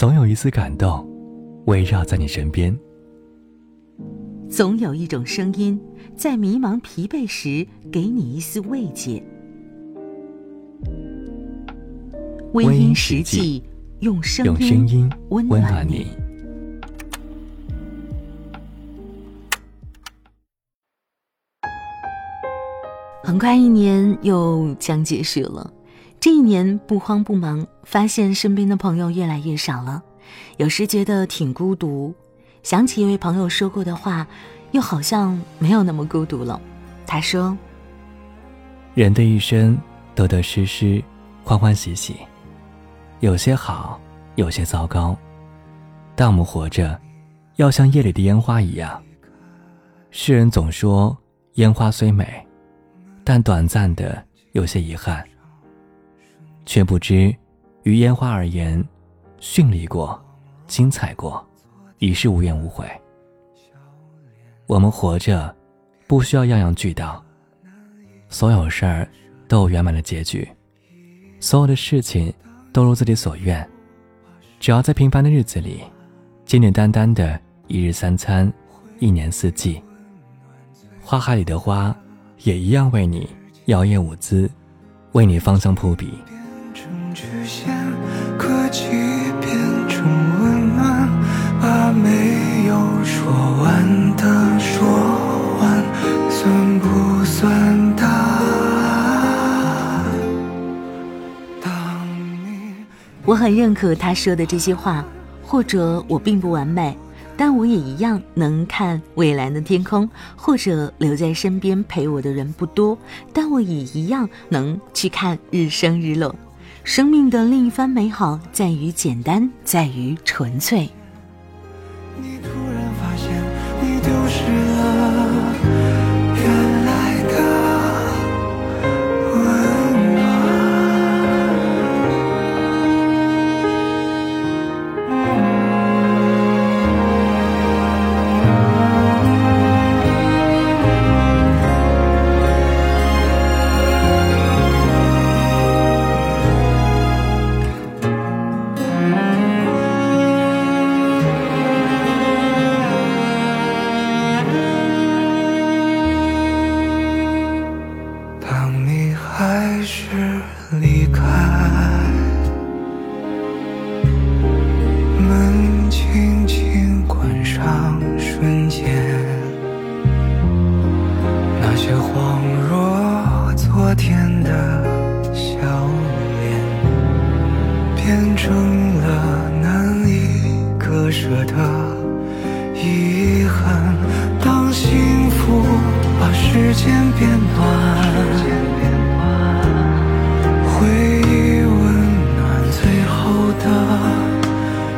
总有一丝感动围绕在你身边。总有一种声音，在迷茫疲惫时给你一丝慰藉。微音实际，用声音温暖你。很快一年又将结束了，这一年不慌不忙，发现身边的朋友越来越少了，有时觉得挺孤独。想起一位朋友说过的话，又好像没有那么孤独了。他说：“人的一生得得失失，欢欢喜喜，有些好，有些糟糕。但我们活着，要像夜里的烟花一样。世人总说烟花虽美，但短暂的有些遗憾，却不知于烟花而言，绚丽过，精彩过。”已是无怨无悔。我们活着，不需要样样俱到，所有事儿都有圆满的结局，所有的事情都如自己所愿。只要在平凡的日子里，简简单单的一日三餐，一年四季，花海里的花也一样为你摇曳舞姿，为你芳香扑鼻。可惜变成温暖把没有说完的说完算不算答案我很认可他说的这些话，或者我并不完美，但我也一样能看蔚蓝的天空；或者留在身边陪我的人不多，但我也一样能去看日升日落。生命的另一番美好，在于简单，在于纯粹。是离开门轻轻关上瞬间那些恍若昨天的笑脸变成了难以割舍的遗憾。当幸福把时间变短的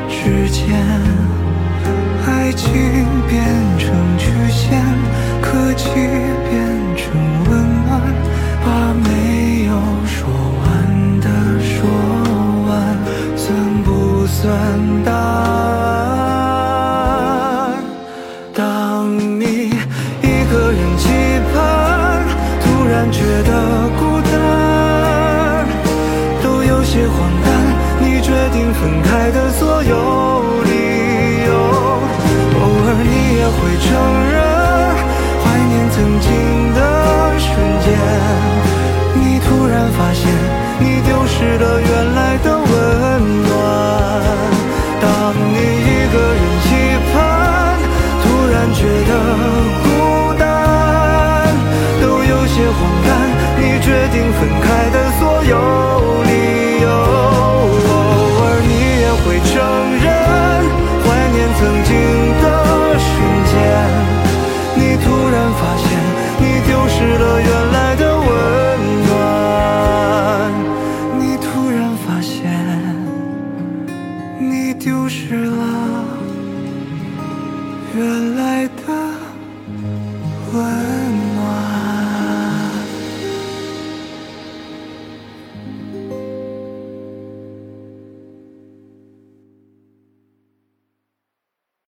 指尖爱情变成曲线可惜变成温暖把没有说完的说完算不算答案？当你一个人期盼突然觉得孤单都有些话爱的所有。你丢失了原来的温